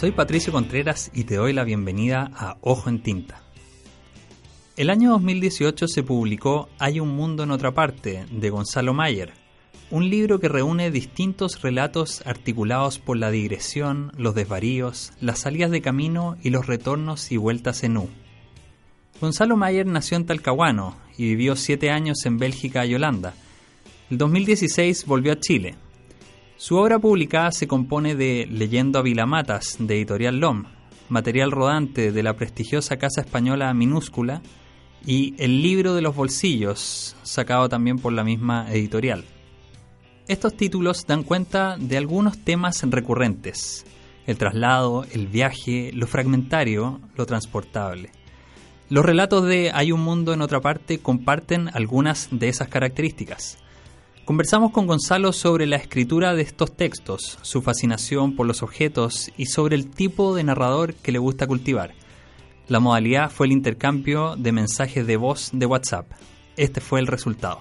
Soy Patricio Contreras y te doy la bienvenida a Ojo en Tinta. El año 2018 se publicó Hay un mundo en otra parte de Gonzalo Mayer, un libro que reúne distintos relatos articulados por la digresión, los desvaríos, las salidas de camino y los retornos y vueltas en U. Gonzalo Mayer nació en Talcahuano y vivió siete años en Bélgica y Holanda. En 2016 volvió a Chile, su obra publicada se compone de Leyendo a Vilamatas, de Editorial LOM, material rodante de la prestigiosa casa española Minúscula y El libro de los bolsillos, sacado también por la misma editorial. Estos títulos dan cuenta de algunos temas recurrentes, el traslado, el viaje, lo fragmentario, lo transportable. Los relatos de Hay un mundo en otra parte comparten algunas de esas características. Conversamos con Gonzalo sobre la escritura de estos textos, su fascinación por los objetos y sobre el tipo de narrador que le gusta cultivar. La modalidad fue el intercambio de mensajes de voz de WhatsApp. Este fue el resultado.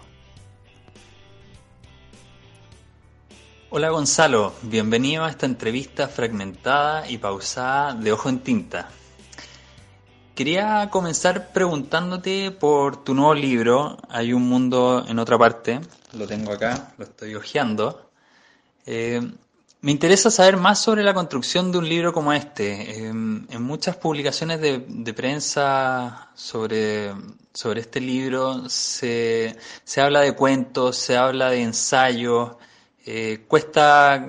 Hola Gonzalo, bienvenido a esta entrevista fragmentada y pausada de Ojo en Tinta. Quería comenzar preguntándote por tu nuevo libro, Hay un mundo en otra parte, lo tengo acá, lo estoy hojeando. Eh, me interesa saber más sobre la construcción de un libro como este. Eh, en muchas publicaciones de, prensa sobre, sobre este libro se, se, habla de cuentos, se habla de ensayos, eh, cuesta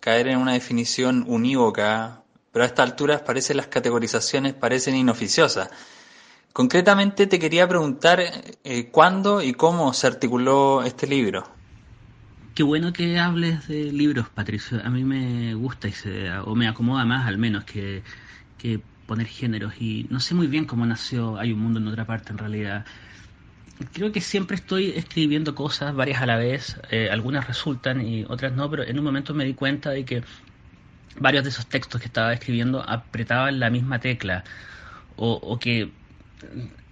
caer en una definición unívoca pero a estas alturas parece las categorizaciones parecen inoficiosas. Concretamente te quería preguntar eh, cuándo y cómo se articuló este libro. Qué bueno que hables de libros, Patricio. A mí me gusta y o me acomoda más al menos que, poner géneros. Y no sé muy bien cómo nació Hay un mundo en otra parte en realidad. Creo que siempre estoy escribiendo cosas, varias a la vez. Eh, algunas resultan y otras no, pero en un momento me di cuenta de que varios de esos textos que estaba escribiendo apretaban la misma tecla o, que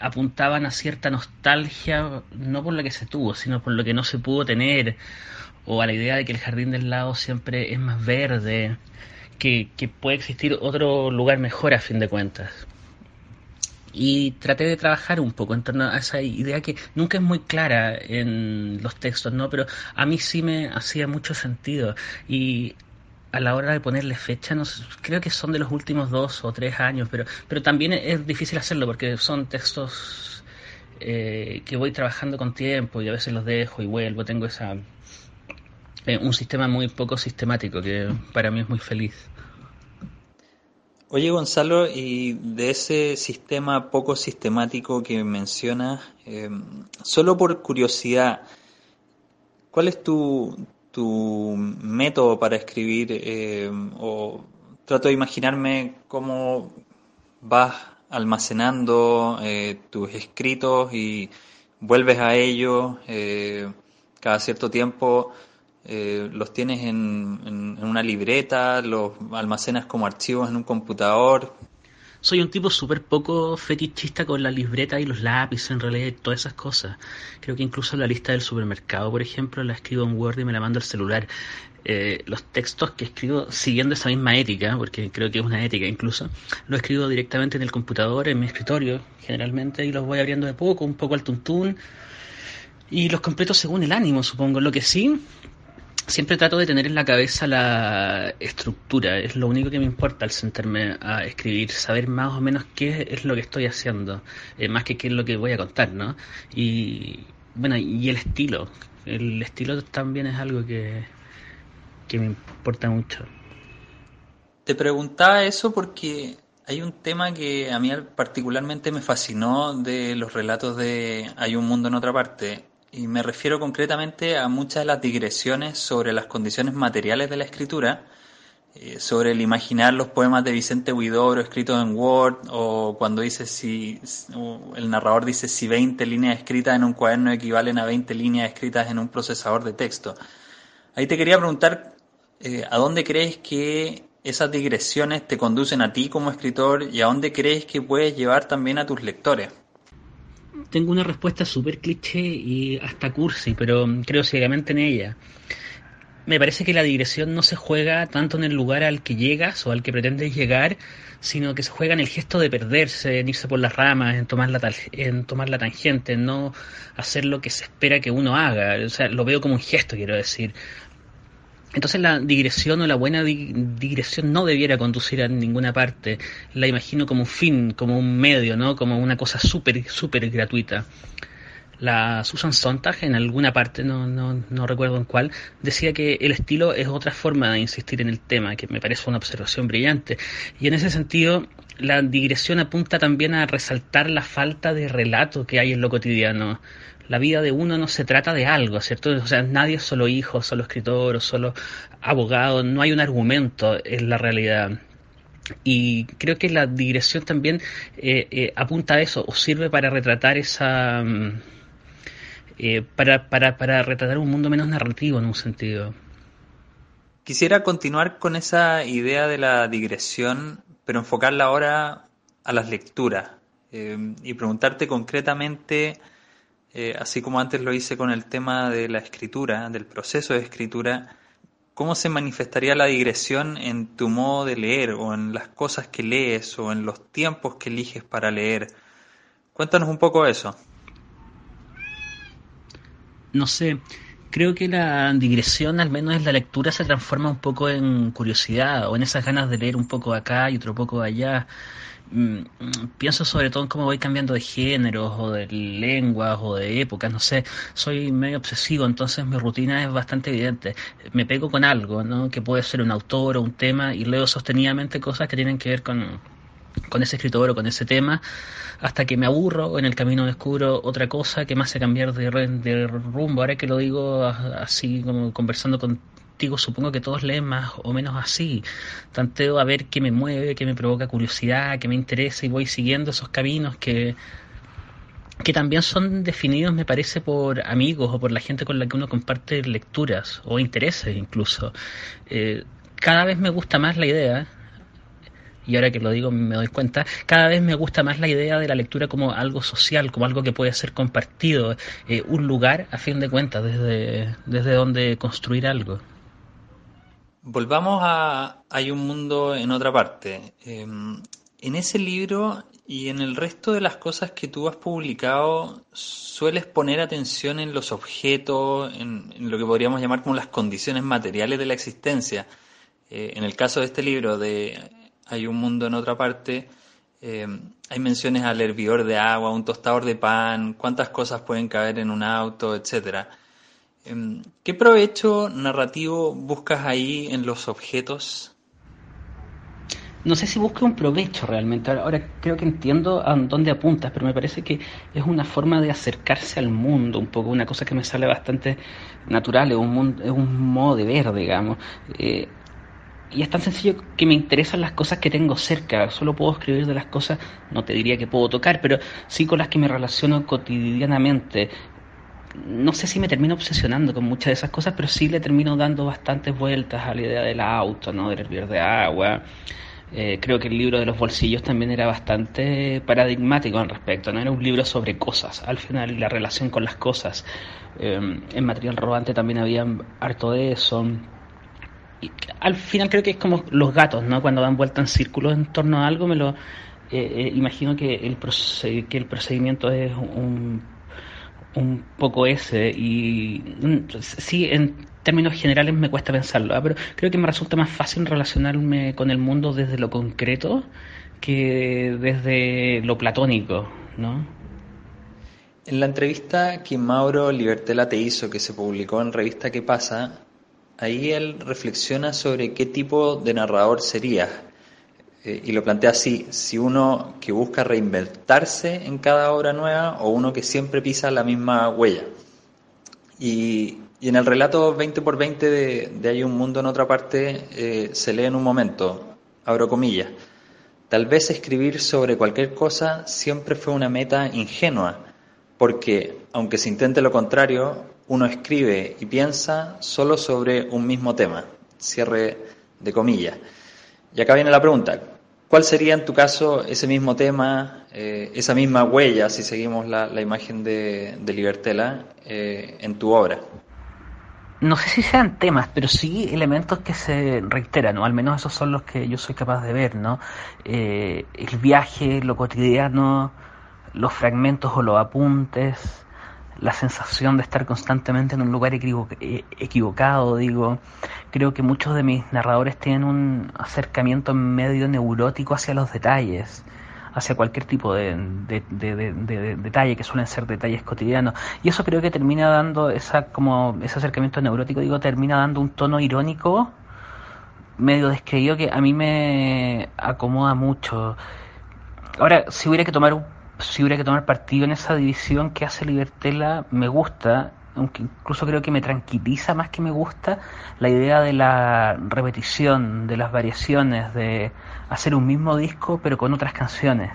apuntaban a cierta nostalgia, no por lo que se tuvo, sino por lo que no se pudo tener, o a la idea de que el jardín del lado siempre es más verde, que, que puede existir otro lugar mejor a fin de cuentas. Y traté de trabajar un poco en torno a esa idea que nunca es muy clara en los textos, ¿no? Pero a mí sí me hacía mucho sentido. Y a la hora de ponerle fecha, no, creo que son de los últimos dos o tres años, pero, pero también es difícil hacerlo porque son textos eh, que voy trabajando con tiempo y a veces los dejo y vuelvo. Tengo esa eh, un sistema muy poco sistemático que para mí es muy feliz. Oye Gonzalo, y de ese sistema poco sistemático que mencionas, eh, solo por curiosidad, ¿cuál es tu, tu método para escribir eh, o trato de imaginarme cómo vas almacenando eh, tus escritos y vuelves a ellos eh, cada cierto tiempo los tienes en, en, una libreta, los almacenas como archivos en un computador soy un tipo súper poco fetichista con la libreta y los lápices, en realidad, todas esas cosas. Creo que incluso la lista del supermercado, por ejemplo, la escribo en Word y me la mando al celular. Eh, los textos que escribo siguiendo esa misma ética, porque creo que es una ética incluso, lo escribo directamente en el computador, en mi escritorio, generalmente, y los voy abriendo de poco, un poco al tuntún, y los completo según el ánimo, supongo. Lo que sí siempre trato de tener en la cabeza la estructura, es lo único que me importa al sentarme a escribir, saber más o menos qué es lo que estoy haciendo, eh, más que qué es lo que voy a contar, ¿no? Y bueno, y el estilo, el estilo también es algo que, que me importa mucho. Te preguntaba eso porque hay un tema que a mí particularmente me fascinó de los relatos de Hay un mundo en otra parte, y me refiero concretamente a muchas de las digresiones sobre las condiciones materiales de la escritura, eh, sobre el imaginar los poemas de Vicente Huidobro escritos en Word, o cuando dice si el narrador dice si 20 líneas escritas en un cuaderno equivalen a 20 líneas escritas en un procesador de texto. Ahí te quería preguntar, eh, ¿a dónde crees que esas digresiones te conducen a ti como escritor y a dónde crees que puedes llevar también a tus lectores? Tengo una respuesta súper cliché y hasta cursi, pero creo ciegamente en ella. Me parece que la digresión no se juega tanto en el lugar al que llegas o al que pretendes llegar, sino que se juega en el gesto de perderse, en irse por las ramas, en tomar la, en tomar la tangente, en no hacer lo que se espera que uno haga. O sea, lo veo como un gesto, quiero decir. Entonces la digresión o la buena digresión no debiera conducir a ninguna parte. La imagino como un fin, como un medio, ¿no? Como una cosa súper, súper gratuita. La Susan Sontag en alguna parte, no, no, no recuerdo en cuál, decía que el estilo es otra forma de insistir en el tema, que me parece una observación brillante. Y en ese sentido, la digresión apunta también a resaltar la falta de relato que hay en lo cotidiano la vida de uno no se trata de algo, ¿cierto? O sea, nadie es solo hijo, solo escritor o solo abogado, no hay un argumento en la realidad. Y creo que la digresión también eh, eh, apunta a eso, o sirve para retratar esa... Mm, eh, para, para, para retratar un mundo menos narrativo en un sentido. Quisiera continuar con esa idea de la digresión, pero enfocarla ahora a las lecturas y preguntarte concretamente eh, así como antes lo hice con el tema de la escritura, del proceso de escritura, ¿cómo se manifestaría la digresión en tu modo de leer o en las cosas que lees o en los tiempos que eliges para leer? Cuéntanos un poco eso. No sé, creo que la digresión, al menos en la lectura, se transforma un poco en curiosidad o en esas ganas de leer un poco acá y otro poco allá. Mm, pienso sobre todo en cómo voy cambiando de géneros o de lenguas o de épocas, no sé, soy medio obsesivo, entonces mi rutina es bastante evidente. Me pego con algo, ¿no? Que puede ser un autor o un tema y leo sostenidamente cosas que tienen que ver con, con ese escritor o con ese tema, hasta que me aburro o en el camino descubro otra cosa que me hace cambiar de, de rumbo. Ahora que lo digo así como conversando con digo, supongo que todos leen más o menos así. Tanteo a ver qué me mueve, qué me provoca curiosidad, qué me interesa y voy siguiendo esos caminos que, que también son definidos, me parece, por amigos o por la gente con la que uno comparte lecturas o intereses incluso. Eh, cada vez me gusta más la idea, y ahora que lo digo me doy cuenta, cada vez me gusta más la idea de la lectura como algo social, como algo que puede ser compartido, eh, un lugar, a fin de cuentas, desde, desde donde construir algo. Volvamos a Hay un mundo en otra parte. Em, en ese libro y en el resto de las cosas que tú has publicado, sueles poner atención en los objetos, en, lo que podríamos llamar como las condiciones materiales de la existencia. Eh, en el caso de este libro de Hay un mundo en otra parte, em, hay menciones al hervidor de agua, un tostador de pan, cuántas cosas pueden caber en un auto, etcétera. Em, ¿Qué provecho narrativo buscas ahí en los objetos? No sé si busca un provecho realmente. Ahora creo que entiendo a dónde apuntas, pero me parece que es una forma de acercarse al mundo, un poco una cosa que me sale bastante natural, es un, es un modo de ver, digamos. Eh, y es tan sencillo que me interesan las cosas que tengo cerca. Solo puedo escribir de las cosas, no te diría que puedo tocar, pero sí con las que me relaciono cotidianamente no sé si me termino obsesionando con muchas de esas cosas, pero sí le termino dando bastantes vueltas a la idea del auto, ¿no? del hervir de agua. Eh, creo que el libro de los bolsillos también era bastante paradigmático al respecto, no era un libro sobre cosas, al final la relación con las cosas. Eh, en material robante también había harto de eso. Al final creo que es como los gatos, ¿no? Cuando dan vuelta en círculos en torno a algo, me lo eh, imagino que el, que el procedimiento es un un poco ese y mm, sí en términos generales me cuesta pensarlo ¿ah? pero creo que me resulta más fácil relacionarme con el mundo desde lo concreto que desde lo platónico ¿no? En la entrevista que Mauro Libertela te hizo que se publicó en revista ¿Qué pasa? ahí él reflexiona sobre qué tipo de narrador serías eh, y lo plantea así, si uno que busca reinventarse en cada obra nueva o uno que siempre pisa la misma huella. Y, en el relato 20 por 20 de, Hay un mundo en otra parte eh, se lee en un momento, abro comillas, tal vez escribir sobre cualquier cosa siempre fue una meta ingenua, porque aunque se intente lo contrario, uno escribe y piensa solo sobre un mismo tema, cierre de comillas. Y acá viene la pregunta, ¿Cuál sería en tu caso ese mismo tema, eh, esa misma huella, si seguimos la, imagen de, de Libertela, eh, en tu obra? No sé si sean temas, pero sí elementos que se reiteran, o al menos esos son los que yo soy capaz de ver, ¿no? Eh, el viaje, lo cotidiano, los fragmentos o los apuntes, la sensación de estar constantemente en un lugar eh, equivocado, digo. Creo que muchos de mis narradores tienen un acercamiento medio neurótico hacia los detalles, hacia cualquier tipo de, detalle, que suelen ser detalles cotidianos. Y eso creo que termina dando, esa, como ese acercamiento neurótico, digo, termina dando un tono irónico, medio descreído, que a mí me acomoda mucho. Ahora, si hubiera que tomar un si hubiera que tomar partido en esa división que hace Libertela, me gusta, aunque incluso creo que me tranquiliza más que me gusta la idea de la repetición, de las variaciones, de hacer un mismo disco pero con otras canciones.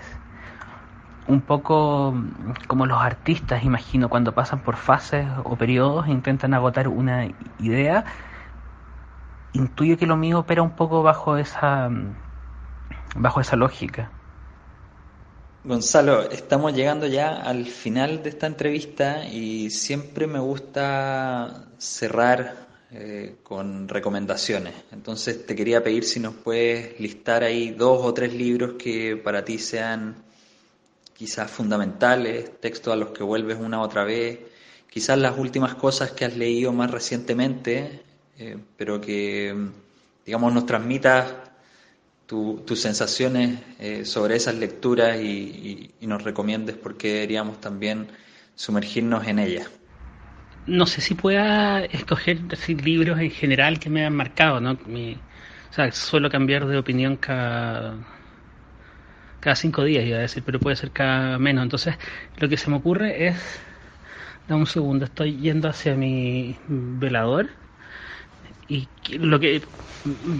Un poco como los artistas, imagino, cuando pasan por fases o periodos e intentan agotar una idea, intuyo que lo mío opera un poco bajo esa bajo esa lógica. Gonzalo, estamos llegando ya al final de esta entrevista y siempre me gusta cerrar eh, con recomendaciones. Entonces te quería pedir si nos puedes listar ahí dos o tres libros que para ti sean quizás fundamentales, textos a los que vuelves una otra vez, quizás las últimas cosas que has leído más recientemente, eh, pero que digamos nos transmitas tus sensaciones eh, sobre esas lecturas y, nos recomiendes por qué deberíamos también sumergirnos en ellas. No sé si pueda escoger libros en general que me han marcado, ¿no? o sea, suelo cambiar de opinión cada, cada cinco días, iba a decir, pero puede ser cada menos. Entonces, lo que se me ocurre es, dame un segundo, estoy yendo hacia mi velador y lo que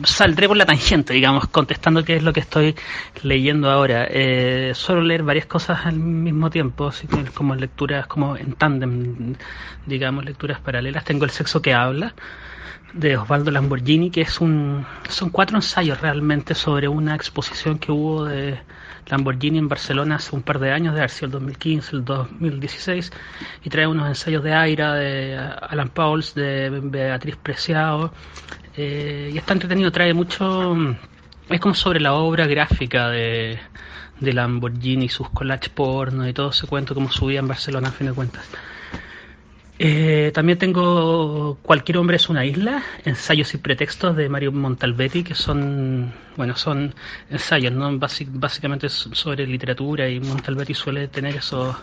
saldré por la tangente, digamos, contestando qué es lo que estoy leyendo ahora. Eh, suelo leer varias cosas al mismo tiempo, como lecturas, como en tándem, digamos, lecturas paralelas. Tengo El sexo que habla, de Osvaldo Lamborghini, que es un, son cuatro ensayos realmente sobre una exposición que hubo de Lamborghini en Barcelona hace un par de años, de haber el 2015, el 2016, y trae unos ensayos de Aira, de Alan Pauls, de Beatriz Preciado, eh, y está entretenido, trae mucho, es como sobre la obra gráfica de, de Lamborghini, sus collage porno y todo ese cuento, como subía en Barcelona a fin de cuentas. Eh, también tengo Cualquier hombre es una isla, ensayos y pretextos de Mario Montalbetti, que son, bueno, son ensayos, ¿no? básicamente sobre literatura y Montalbetti suele tener esos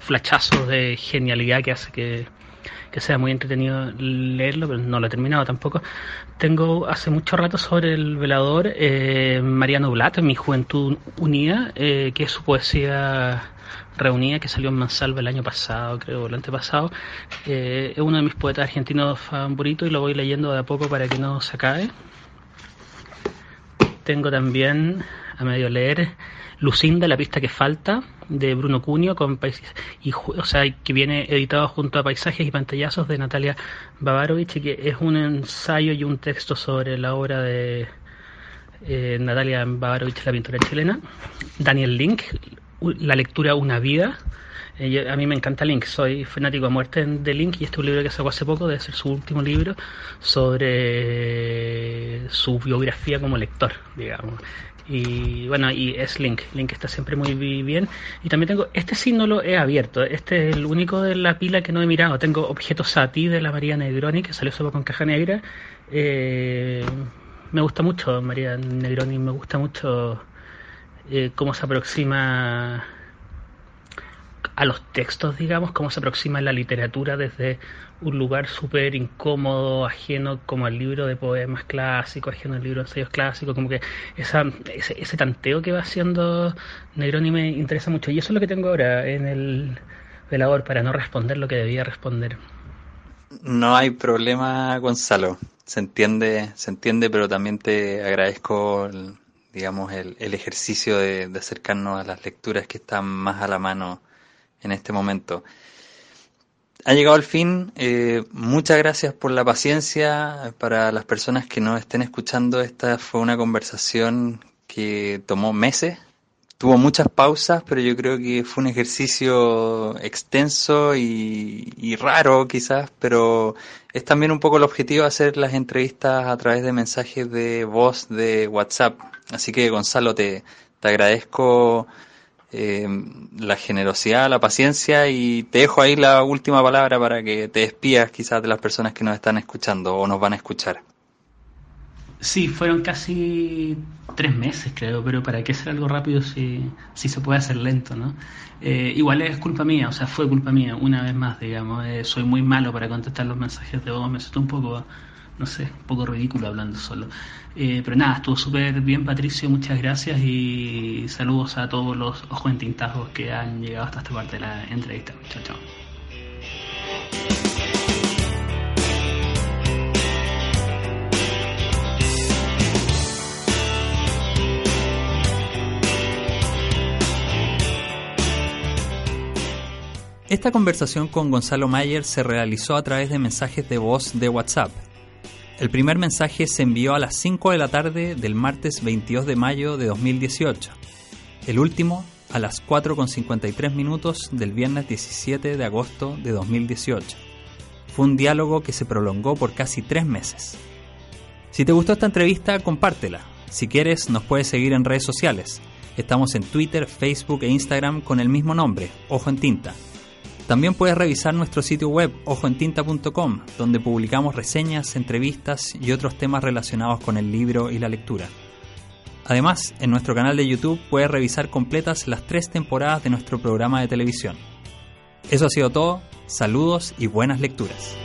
flachazos de genialidad que hace que, sea muy entretenido leerlo, pero no lo he terminado tampoco. Tengo hace mucho rato sobre el velador eh, Mariano Blatt, Mi Juventud Unida, eh, que es su poesía reunida que salió en Mansalva el año pasado, creo, el antepasado. Eh, es uno de mis poetas argentinos favoritos y lo voy leyendo de a poco para que no se acabe. Tengo también a medio leer Lucinda, la pista que falta, de Bruno Cunio, con y, o sea, que viene editado junto a Paisajes y Pantallazos de Natalia Bavarovich, y que es un ensayo y un texto sobre la obra de eh, Natalia Bavarovich, la pintora chilena. Daniel Link, la lectura Una vida. Eh, a mí me encanta Link, soy fanático a muerte de Link y este es un libro que sacó hace poco, debe ser su último libro, sobre su biografía como lector, digamos. Y bueno, y es Link, Link está siempre muy bien. Y también tengo, este sí no lo he abierto, este es el único de la pila que no he mirado. Tengo Objetos a ti de la María Negroni, que salió solo con caja negra. Eh, me gusta mucho María Negroni, me gusta mucho eh, cómo se aproxima a los textos, digamos, cómo se aproxima la literatura desde un lugar súper incómodo, ajeno como el libro de poemas clásicos, ajeno al libro de ensayos clásicos, como que ese, tanteo que va haciendo Negroni me interesa mucho. Y eso es lo que tengo ahora en el velador para no responder lo que debía responder. No hay problema, Gonzalo. Se entiende, se entiende, pero también te agradezco digamos, el, el ejercicio de, acercarnos a las lecturas que están más a la mano en este momento. Ha llegado el fin. Eh, muchas gracias por la paciencia. Para las personas que nos estén escuchando, esta fue una conversación que tomó meses tuvo muchas pausas, pero yo creo que fue un ejercicio extenso y, raro quizás, pero es también un poco el objetivo hacer las entrevistas a través de mensajes de voz de WhatsApp. Así que Gonzalo, te, te agradezco eh, la generosidad, la paciencia y te dejo ahí la última palabra para que te despidas quizás de las personas que nos están escuchando o nos van a escuchar. Sí, fueron casi tres meses, creo, pero ¿para qué hacer algo rápido si, si se puede hacer lento, no? Eh, igual es culpa mía, o sea, fue culpa mía, una vez más, digamos. Eh, soy muy malo para contestar los mensajes de voz, me siento un poco, no sé, un poco ridículo hablando solo. Eh, pero nada, estuvo súper bien, Patricio, muchas gracias y saludos a todos los ojos entintados que han llegado hasta esta parte de la entrevista. Chao, chao. Esta conversación con Gonzalo Mayer se realizó a través de mensajes de voz de WhatsApp. El primer mensaje se envió a las 5 de la tarde del martes 22 de mayo de 2018. El último a las 4.53 minutos del viernes 17 de agosto de 2018. Fue un diálogo que se prolongó por casi tres meses. Si te gustó esta entrevista, compártela. Si quieres, nos puedes seguir en redes sociales. Estamos en Twitter, Facebook e Instagram con el mismo nombre, Ojo en Tinta. También puedes revisar nuestro sitio web ojoentinta.com, donde publicamos reseñas, entrevistas y otros temas relacionados con el libro y la lectura. Además, en nuestro canal de YouTube puedes revisar completas las tres temporadas de nuestro programa de televisión. Eso ha sido todo, saludos y buenas lecturas.